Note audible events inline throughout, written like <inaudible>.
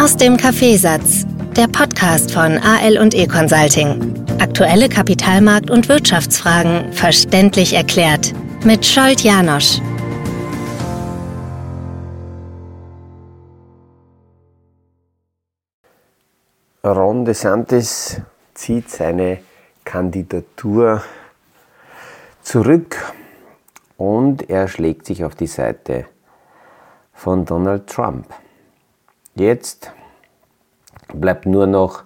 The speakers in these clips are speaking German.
Aus dem Kaffeesatz, der Podcast von AL und E Consulting. Aktuelle Kapitalmarkt- und Wirtschaftsfragen verständlich erklärt mit Scholt Janosch. Ron DeSantis zieht seine Kandidatur zurück und er schlägt sich auf die Seite von Donald Trump. Jetzt bleibt nur noch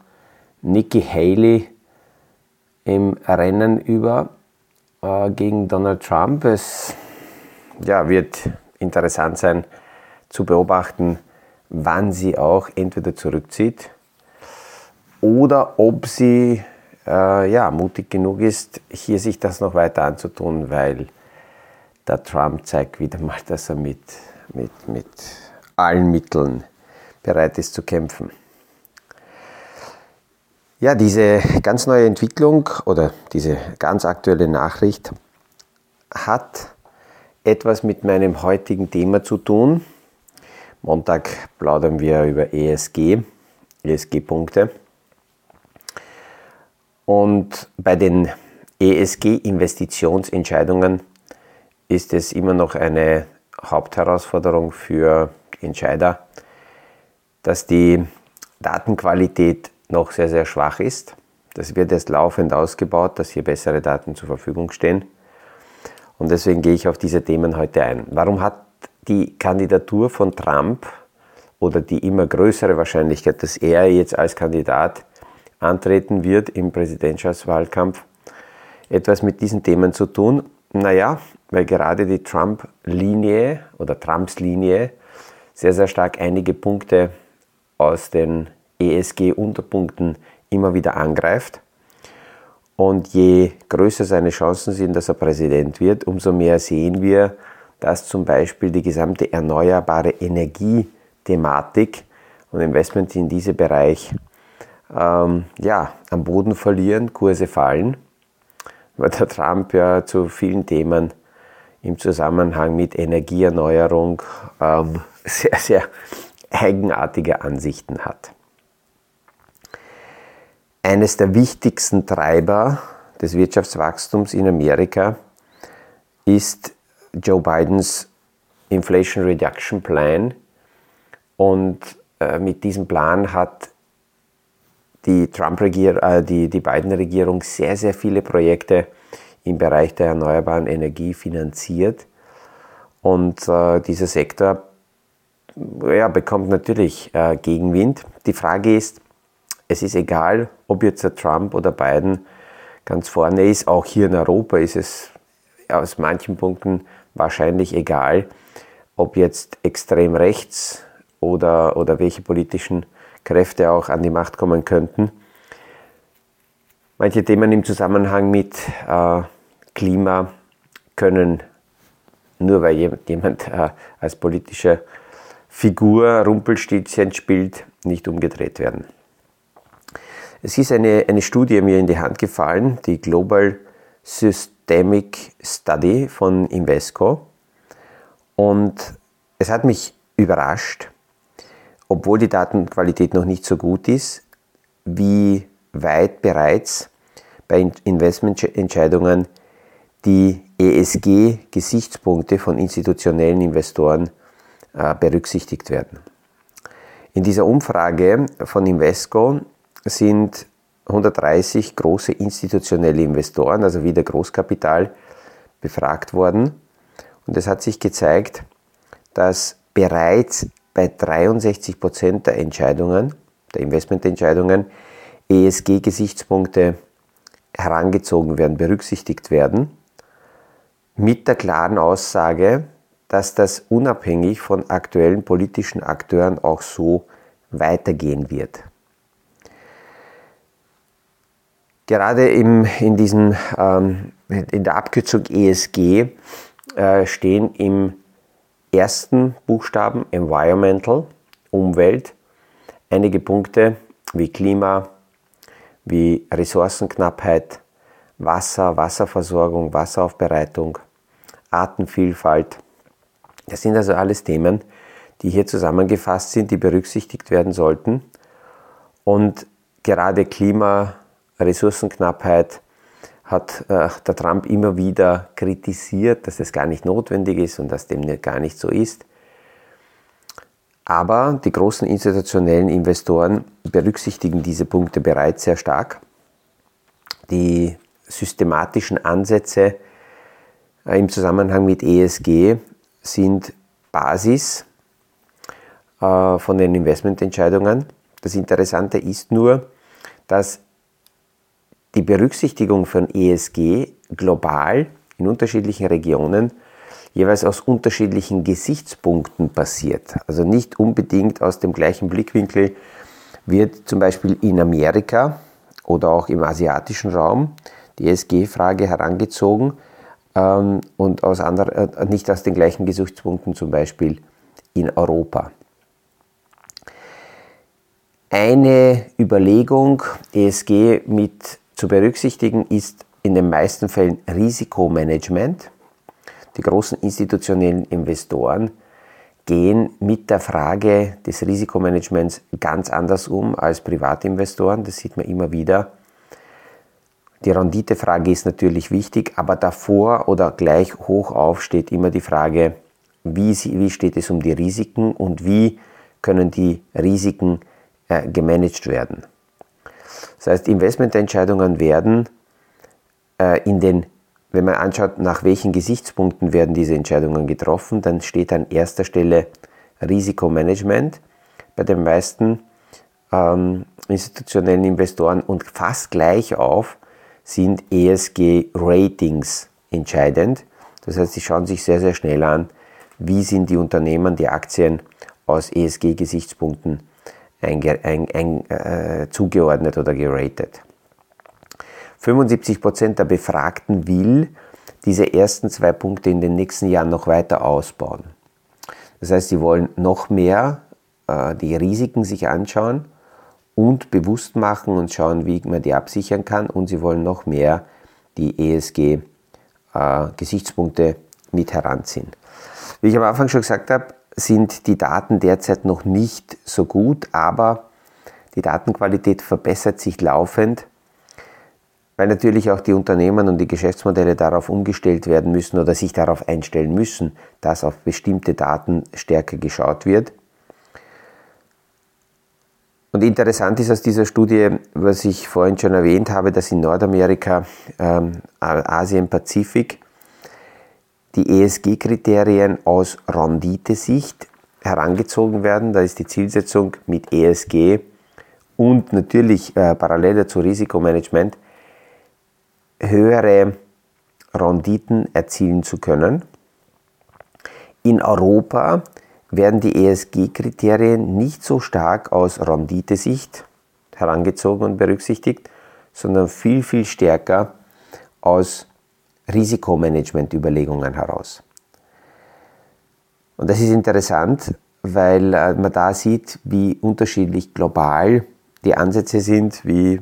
Nikki Haley im Rennen über äh, gegen Donald Trump. Es ja, wird interessant sein zu beobachten, wann sie auch entweder zurückzieht oder ob sie äh, ja, mutig genug ist, hier sich das noch weiter anzutun, weil der Trump zeigt wieder mal, dass er mit, mit, mit allen Mitteln bereit ist zu kämpfen. Ja, diese ganz neue Entwicklung oder diese ganz aktuelle Nachricht hat etwas mit meinem heutigen Thema zu tun. Montag plaudern wir über ESG, ESG-Punkte. Und bei den ESG-Investitionsentscheidungen ist es immer noch eine Hauptherausforderung für Entscheider, dass die Datenqualität noch sehr, sehr schwach ist. Das wird erst laufend ausgebaut, dass hier bessere Daten zur Verfügung stehen. Und deswegen gehe ich auf diese Themen heute ein. Warum hat die Kandidatur von Trump oder die immer größere Wahrscheinlichkeit, dass er jetzt als Kandidat antreten wird im Präsidentschaftswahlkampf, etwas mit diesen Themen zu tun? Naja, weil gerade die Trump-Linie oder Trumps Linie sehr, sehr stark einige Punkte aus den ESG-Unterpunkten immer wieder angreift. Und je größer seine Chancen sind, dass er Präsident wird, umso mehr sehen wir, dass zum Beispiel die gesamte erneuerbare Energiethematik und Investment in diesen Bereich ähm, ja, am Boden verlieren, Kurse fallen, weil der Trump ja zu vielen Themen im Zusammenhang mit Energieerneuerung ähm, <laughs> sehr, sehr eigenartige Ansichten hat. Eines der wichtigsten Treiber des Wirtschaftswachstums in Amerika ist Joe Bidens Inflation Reduction Plan. Und äh, mit diesem Plan hat die Trump-Regierung, äh, die, die Biden-Regierung sehr, sehr viele Projekte im Bereich der erneuerbaren Energie finanziert. Und äh, dieser Sektor ja, bekommt natürlich äh, Gegenwind. Die Frage ist, es ist egal, ob jetzt der Trump oder Biden ganz vorne ist. Auch hier in Europa ist es aus manchen Punkten wahrscheinlich egal, ob jetzt extrem rechts oder, oder welche politischen Kräfte auch an die Macht kommen könnten. Manche Themen im Zusammenhang mit äh, Klima können nur weil jemand äh, als politische Figur Rumpelstilzchen spielt, nicht umgedreht werden. Es ist eine, eine Studie mir in die Hand gefallen, die Global Systemic Study von Invesco. Und es hat mich überrascht, obwohl die Datenqualität noch nicht so gut ist, wie weit bereits bei Investmententscheidungen die ESG-Gesichtspunkte von institutionellen Investoren berücksichtigt werden. In dieser Umfrage von Invesco sind 130 große institutionelle Investoren, also wieder Großkapital, befragt worden. Und es hat sich gezeigt, dass bereits bei 63 Prozent der Entscheidungen, der Investmententscheidungen, ESG-Gesichtspunkte herangezogen werden, berücksichtigt werden, mit der klaren Aussage, dass das unabhängig von aktuellen politischen Akteuren auch so weitergehen wird. Gerade im, in, diesen, ähm, in der Abkürzung ESG äh, stehen im ersten Buchstaben Environmental, Umwelt, einige Punkte wie Klima, wie Ressourcenknappheit, Wasser, Wasserversorgung, Wasseraufbereitung, Artenvielfalt. Das sind also alles Themen, die hier zusammengefasst sind, die berücksichtigt werden sollten. Und gerade Klima, Ressourcenknappheit hat äh, der Trump immer wieder kritisiert, dass das gar nicht notwendig ist und dass dem gar nicht so ist. Aber die großen institutionellen Investoren berücksichtigen diese Punkte bereits sehr stark. Die systematischen Ansätze äh, im Zusammenhang mit ESG sind Basis äh, von den Investmententscheidungen. Das Interessante ist nur, dass die Berücksichtigung von ESG global in unterschiedlichen Regionen jeweils aus unterschiedlichen Gesichtspunkten passiert. Also nicht unbedingt aus dem gleichen Blickwinkel wird zum Beispiel in Amerika oder auch im asiatischen Raum die ESG-Frage herangezogen ähm, und aus andre, äh, nicht aus den gleichen Gesichtspunkten zum Beispiel in Europa. Eine Überlegung, ESG mit zu berücksichtigen, ist in den meisten Fällen Risikomanagement. Die großen institutionellen Investoren gehen mit der Frage des Risikomanagements ganz anders um als Privatinvestoren. Das sieht man immer wieder. Die Renditefrage ist natürlich wichtig, aber davor oder gleich hoch auf steht immer die Frage, wie, wie steht es um die Risiken und wie können die Risiken äh, gemanagt werden. Das heißt, Investmententscheidungen werden äh, in den, wenn man anschaut, nach welchen Gesichtspunkten werden diese Entscheidungen getroffen, dann steht an erster Stelle Risikomanagement bei den meisten ähm, institutionellen Investoren und fast gleich auf sind ESG-Ratings entscheidend. Das heißt, sie schauen sich sehr, sehr schnell an, wie sind die Unternehmen, die Aktien aus ESG-Gesichtspunkten äh, zugeordnet oder geratet. 75% der Befragten will diese ersten zwei Punkte in den nächsten Jahren noch weiter ausbauen. Das heißt, sie wollen noch mehr äh, die Risiken sich anschauen und bewusst machen und schauen, wie man die absichern kann und sie wollen noch mehr die ESG-Gesichtspunkte äh, mit heranziehen. Wie ich am Anfang schon gesagt habe, sind die Daten derzeit noch nicht so gut, aber die Datenqualität verbessert sich laufend, weil natürlich auch die Unternehmen und die Geschäftsmodelle darauf umgestellt werden müssen oder sich darauf einstellen müssen, dass auf bestimmte Daten stärker geschaut wird. Und interessant ist aus dieser Studie, was ich vorhin schon erwähnt habe, dass in Nordamerika, ähm, Asien, Pazifik die ESG-Kriterien aus Renditesicht herangezogen werden. Da ist die Zielsetzung mit ESG und natürlich äh, parallel dazu Risikomanagement höhere Renditen erzielen zu können. In Europa werden die ESG-Kriterien nicht so stark aus Renditesicht herangezogen und berücksichtigt, sondern viel, viel stärker aus Risikomanagement-Überlegungen heraus. Und das ist interessant, weil äh, man da sieht, wie unterschiedlich global die Ansätze sind, wie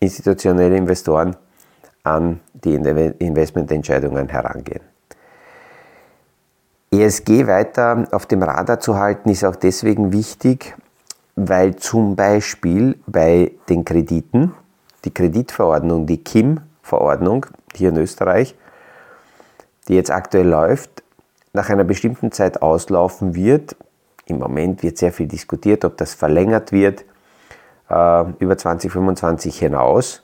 institutionelle Investoren an die Investmententscheidungen herangehen. ESG weiter auf dem Radar zu halten, ist auch deswegen wichtig, weil zum Beispiel bei den Krediten die Kreditverordnung, die KIM-Verordnung hier in Österreich, die jetzt aktuell läuft, nach einer bestimmten Zeit auslaufen wird. Im Moment wird sehr viel diskutiert, ob das verlängert wird äh, über 2025 hinaus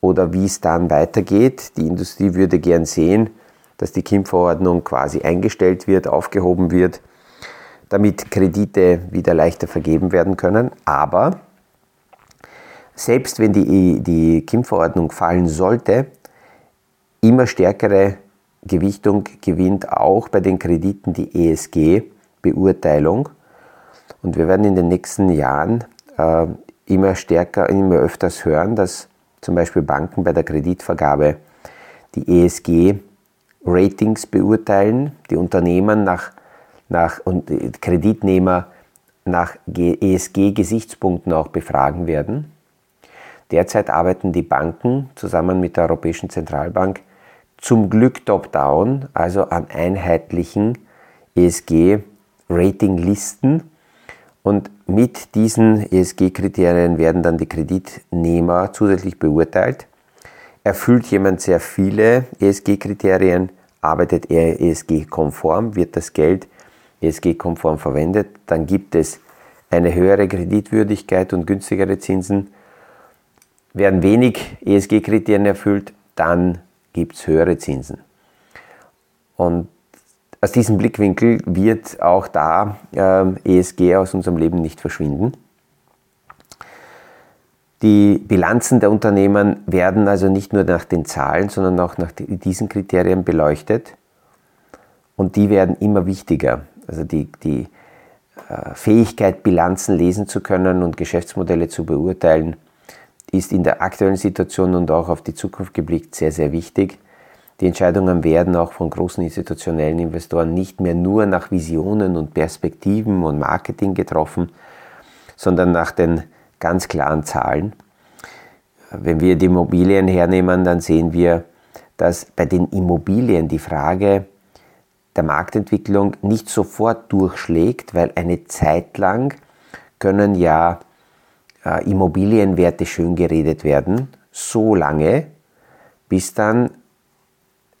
oder wie es dann weitergeht. Die Industrie würde gern sehen, dass die KIM-Verordnung quasi eingestellt wird, aufgehoben wird, damit Kredite wieder leichter vergeben werden können. Aber selbst wenn die, die KIM-Verordnung fallen sollte, immer stärkere Gewichtung gewinnt auch bei den Krediten die ESG-Beurteilung. Und wir werden in den nächsten Jahren äh, immer stärker, immer öfters hören, dass zum Beispiel Banken bei der Kreditvergabe die ESG-Ratings beurteilen, die Unternehmen nach, nach und Kreditnehmer nach ESG-Gesichtspunkten auch befragen werden. Derzeit arbeiten die Banken zusammen mit der Europäischen Zentralbank zum Glück top-down, also an einheitlichen ESG-Ratinglisten, Und mit diesen ESG-Kriterien werden dann die Kreditnehmer zusätzlich beurteilt. Erfüllt jemand sehr viele ESG-Kriterien, arbeitet er ESG-konform, wird das Geld ESG-konform verwendet, dann gibt es eine höhere Kreditwürdigkeit und günstigere Zinsen. Werden wenig ESG-Kriterien erfüllt, dann gibt es höhere Zinsen. Und aus diesem Blickwinkel wird auch da äh, ESG aus unserem Leben nicht verschwinden. Die Bilanzen der Unternehmen werden also nicht nur nach den Zahlen, sondern auch nach diesen Kriterien beleuchtet. Und die werden immer wichtiger. Also die, die äh, Fähigkeit, Bilanzen lesen zu können und Geschäftsmodelle zu beurteilen, ist in der aktuellen Situation und auch auf die Zukunft geblickt sehr, sehr wichtig. Die Entscheidungen werden auch von großen institutionellen Investoren nicht mehr nur nach Visionen und Perspektiven und Marketing getroffen, sondern nach den ganz klaren Zahlen. Wenn wir die Immobilien hernehmen, dann sehen wir, dass bei den Immobilien die Frage der Marktentwicklung nicht sofort durchschlägt, weil eine Zeit lang können ja äh, Immobilienwerte schön geredet werden, so lange, bis dann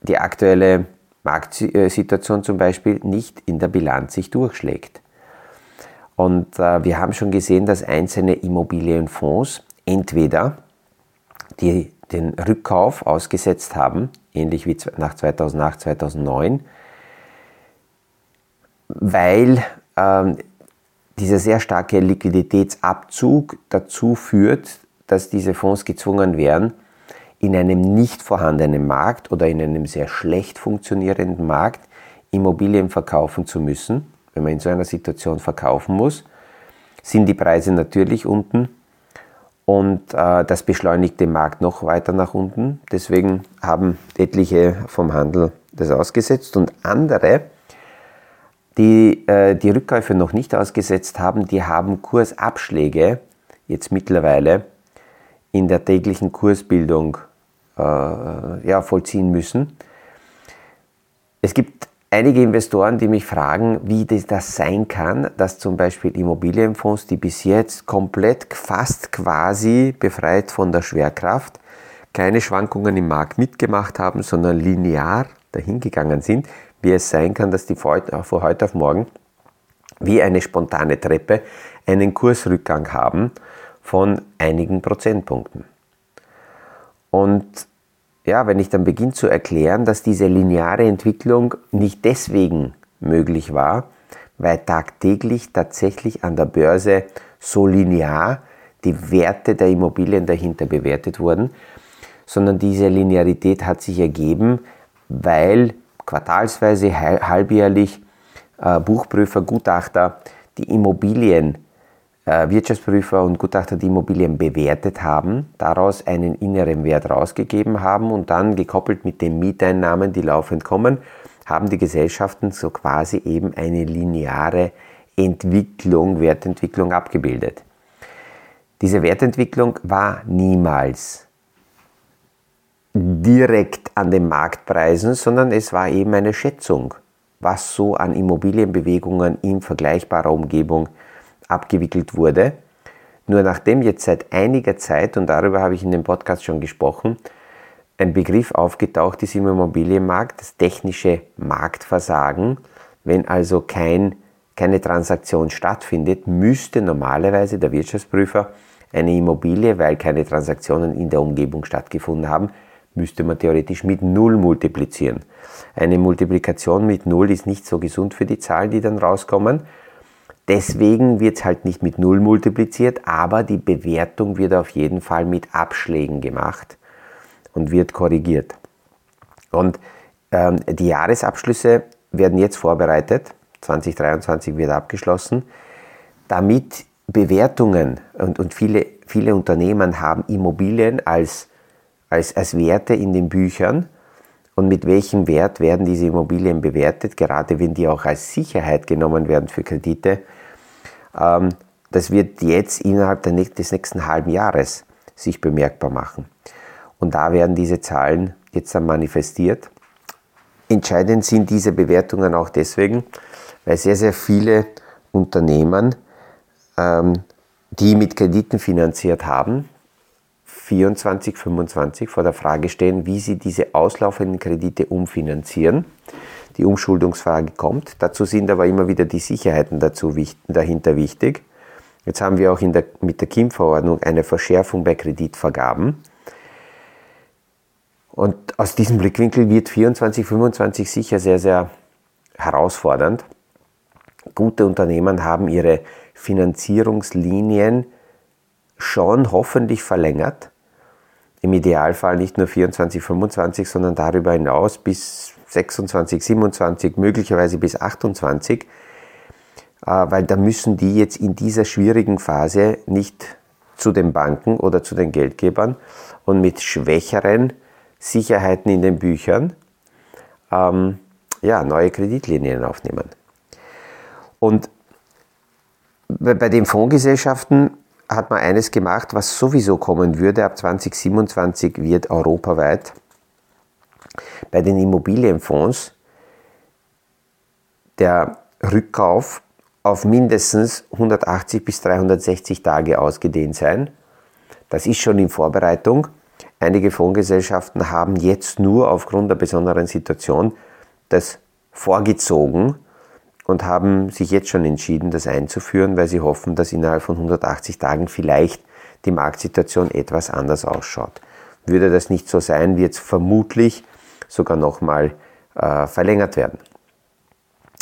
die aktuelle Marktsituation zum Beispiel nicht in der Bilanz sich durchschlägt. Und äh, wir haben schon gesehen, dass einzelne Immobilienfonds entweder die, den Rückkauf ausgesetzt haben, ähnlich wie nach 2008, 2009, weil ähm, dieser sehr starke Liquiditätsabzug dazu führt, dass diese Fonds gezwungen werden, in einem nicht vorhandenen Markt oder in einem sehr schlecht funktionierenden Markt Immobilien verkaufen zu müssen. Wenn man in so einer Situation verkaufen muss, sind die Preise natürlich unten und äh, das beschleunigt den Markt noch weiter nach unten. Deswegen haben etliche vom Handel das ausgesetzt und andere, die äh, die Rückkäufe noch nicht ausgesetzt haben, die haben Kursabschläge jetzt mittlerweile in der täglichen Kursbildung äh, ja, vollziehen müssen. Es gibt einige Investoren, die mich fragen, wie das sein kann, dass zum Beispiel Immobilienfonds, die bis jetzt komplett fast quasi befreit von der Schwerkraft, keine Schwankungen im Markt mitgemacht haben, sondern linear dahingegangen sind, wie es sein kann, dass die von heute auf morgen wie eine spontane Treppe einen Kursrückgang haben von einigen Prozentpunkten. Und ja, wenn ich dann beginne zu erklären, dass diese lineare Entwicklung nicht deswegen möglich war, weil tagtäglich tatsächlich an der Börse so linear die Werte der Immobilien dahinter bewertet wurden, sondern diese Linearität hat sich ergeben, weil quartalsweise, halbjährlich äh, Buchprüfer, Gutachter die Immobilien Wirtschaftsprüfer und Gutachter die Immobilien bewertet haben, daraus einen inneren Wert rausgegeben haben und dann gekoppelt mit den Mieteinnahmen, die laufend kommen, haben die Gesellschaften so quasi eben eine lineare Entwicklung, Wertentwicklung abgebildet. Diese Wertentwicklung war niemals direkt an den Marktpreisen, sondern es war eben eine Schätzung, was so an Immobilienbewegungen in vergleichbarer Umgebung abgewickelt wurde. Nur nachdem jetzt seit einiger Zeit, und darüber habe ich in dem Podcast schon gesprochen, ein Begriff aufgetaucht ist im Immobilienmarkt, das technische Marktversagen. Wenn also kein, keine Transaktion stattfindet, müsste normalerweise der Wirtschaftsprüfer eine Immobilie, weil keine Transaktionen in der Umgebung stattgefunden haben, müsste man theoretisch mit Null multiplizieren. Eine Multiplikation mit Null ist nicht so gesund für die Zahlen, die dann rauskommen. Deswegen wird es halt nicht mit Null multipliziert, aber die Bewertung wird auf jeden Fall mit Abschlägen gemacht und wird korrigiert. Und ähm, die Jahresabschlüsse werden jetzt vorbereitet, 2023 wird abgeschlossen, damit Bewertungen und, und viele, viele Unternehmen haben Immobilien als, als, als Werte in den Büchern und mit welchem Wert werden diese Immobilien bewertet, gerade wenn die auch als Sicherheit genommen werden für Kredite. Ähm, das wird jetzt innerhalb des nächsten halben Jahres sich bemerkbar machen. Und da werden diese Zahlen jetzt dann manifestiert. Entscheidend sind diese Bewertungen auch deswegen, weil sehr, sehr viele Unternehmen ähm, die mit Krediten finanziert haben, 24, 25 vor der Frage stehen, wie sie diese auslaufenden Kredite umfinanzieren. Die Umschuldungsfrage kommt. Dazu sind aber immer wieder die Sicherheiten dazu, dahinter wichtig. Jetzt haben wir auch der, mit der KIM-Verordnung eine Verschärfung bei Kreditvergaben. Und aus diesem Blickwinkel wird 24, 25 sicher sehr, sehr herausfordernd. Gute Unternehmen haben ihre Finanzierungslinien schon hoffentlich verlängert. Im Idealfall nicht nur 24, 25, sondern darüber hinaus bis 26, 27, möglicherweise bis 28, äh, weil da müssen die jetzt in dieser schwierigen Phase nicht zu den Banken oder zu den Geldgebern und mit schwächeren Sicherheiten in den Büchern ähm, ja, neue Kreditlinien aufnehmen. Und bei den Fondsgesellschaften hat man eines gemacht, was sowieso kommen würde. Ab 2027 wird europaweit bei den Immobilienfonds der Rückkauf auf mindestens 180 bis 360 Tage ausgedehnt sein. Das ist schon in Vorbereitung. Einige Fondsgesellschaften haben jetzt nur aufgrund der besonderen Situation das vorgezogen und haben sich jetzt schon entschieden, das einzuführen, weil sie hoffen, dass innerhalb von 180 Tagen vielleicht die Marktsituation etwas anders ausschaut. Würde das nicht so sein, wird es vermutlich sogar nochmal äh, verlängert werden.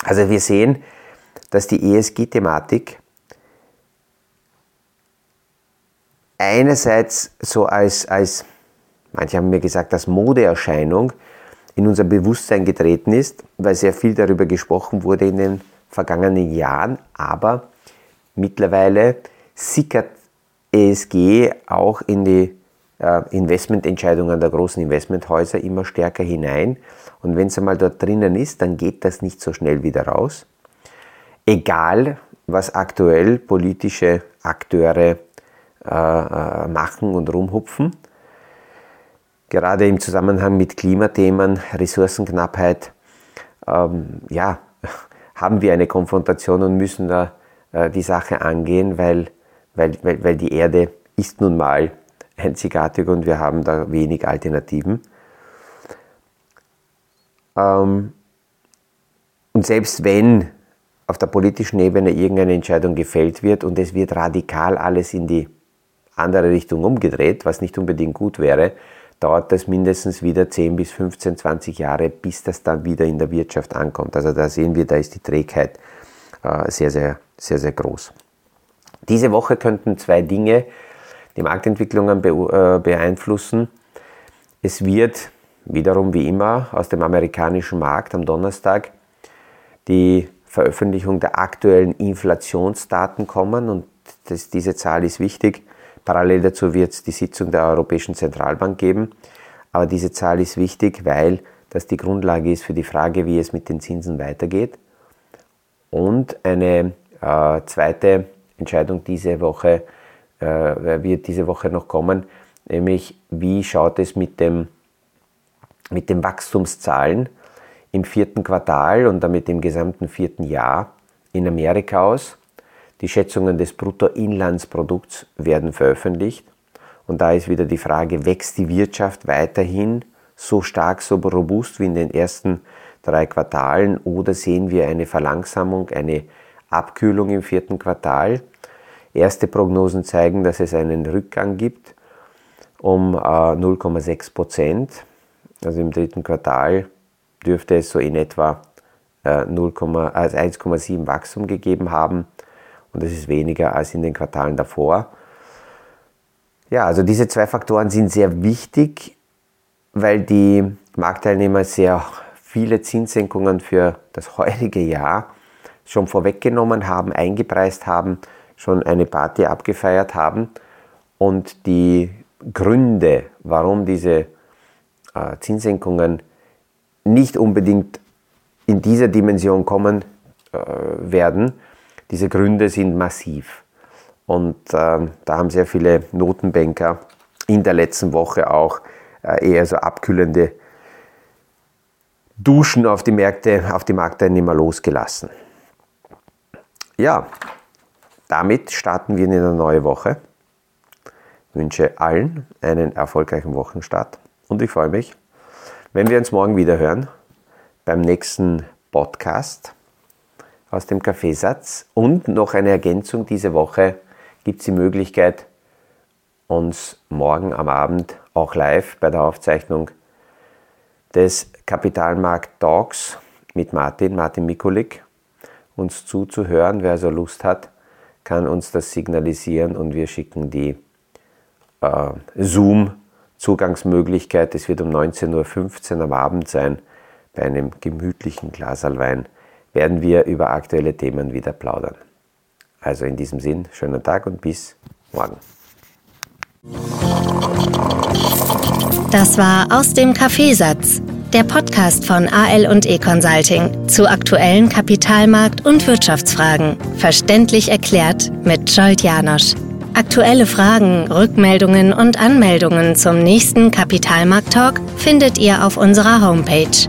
Also wir sehen, dass die ESG-Thematik einerseits so als, als, manche haben mir gesagt, als Modeerscheinung in unser Bewusstsein getreten ist, weil sehr viel darüber gesprochen wurde in den vergangenen Jahren, aber mittlerweile sickert ESG auch in die äh, Investmententscheidungen der großen Investmenthäuser immer stärker hinein. Und wenn es einmal dort drinnen ist, dann geht das nicht so schnell wieder raus. Egal, was aktuell politische Akteure äh, äh machen und rumhupfen gerade im Zusammenhang mit Klimathemen, Ressourcenknappheit, ähm, ja, <laughs> haben wir eine Konfrontation und müssen da äh, die Sache angehen, weil, weil, weil, weil die Erde ist nun mal <laughs> einzigartig und wir haben da wenig Alternativen. Ähm, und selbst wenn auf der politischen Ebene irgendeine Entscheidung gefällt wird und es wird radikal alles in die andere Richtung umgedreht, was nicht unbedingt gut wäre, dauert das mindestens wieder 10 bis 15, 20 Jahre, bis das dann wieder in der Wirtschaft ankommt. Also da sehen wir, da ist die Trägheit äh, sehr, sehr, sehr, sehr groß. Diese Woche könnten zwei Dinge die Marktentwicklungen äh, beeinflussen. Es wird wiederum wie immer aus dem amerikanischen Markt am Donnerstag die Veröffentlichung der aktuellen Inflationsdaten kommen und das, diese Zahl ist wichtig. Parallel dazu wird es die Sitzung der Europäischen Zentralbank geben. Aber diese Zahl ist wichtig, weil das die Grundlage ist für die Frage, wie es mit den Zinsen weitergeht. Und eine äh, zweite Entscheidung diese Woche äh, wird diese Woche noch kommen, nämlich wie schaut es mit, dem, mit den Wachstumszahlen im vierten Quartal und damit im gesamten vierten Jahr in Amerika aus. Die Schätzungen des Bruttoinlandsprodukts werden veröffentlicht. Und da ist wieder die Frage, wächst die Wirtschaft weiterhin so stark, so robust wie in den ersten drei Quartalen oder sehen wir eine Verlangsamung, eine Abkühlung im vierten Quartal? Erste Prognosen zeigen, dass es einen Rückgang gibt um 0,6 äh, Prozent. Also im dritten Quartal dürfte es so in etwa 1,7 äh, Wachstum gegeben haben und das ist weniger als in den Quartalen davor. Ja, also diese zwei Faktoren sind sehr wichtig, weil die Marktteilnehmer sehr viele Zinssenkungen für das heutige Jahr schon vorweggenommen haben, eingepreist haben, schon eine Party abgefeiert haben und die Gründe, warum diese äh, Zinssenkungen nicht unbedingt in dieser Dimension kommen äh, werden, diese Gründe sind massiv. Und äh, da haben sehr viele Notenbanker in der letzten Woche auch äh, eher so abkühlende Duschen auf die Märkte, auf die Marktteilnehmer losgelassen. Ja, damit starten wir in eine neue Woche. Ich wünsche allen einen erfolgreichen Wochenstart und ich freue mich, wenn wir uns morgen wieder hören beim nächsten Podcast aus dem Kaffeesatz. Und noch eine Ergänzung, diese Woche gibt es die Möglichkeit, uns morgen am Abend auch live bei der Aufzeichnung des Kapitalmarkt Talks mit Martin, Martin Mikulik, uns zuzuhören. Wer also Lust hat, kann uns das signalisieren und wir schicken die äh, Zoom-Zugangsmöglichkeit. Es wird um 19.15 Uhr am Abend sein. Bei einem gemütlichen Glas Wein werden wir über aktuelle Themen wieder plaudern. Also in diesem Sinn, schönen Tag und bis morgen. Das war aus dem Kaffeesatz, der Podcast von AL und E Consulting zu aktuellen Kapitalmarkt- und Wirtschaftsfragen, verständlich erklärt mit Scholt Janosch. Aktuelle Fragen, Rückmeldungen und Anmeldungen zum nächsten Kapitalmarkt Talk findet ihr auf unserer Homepage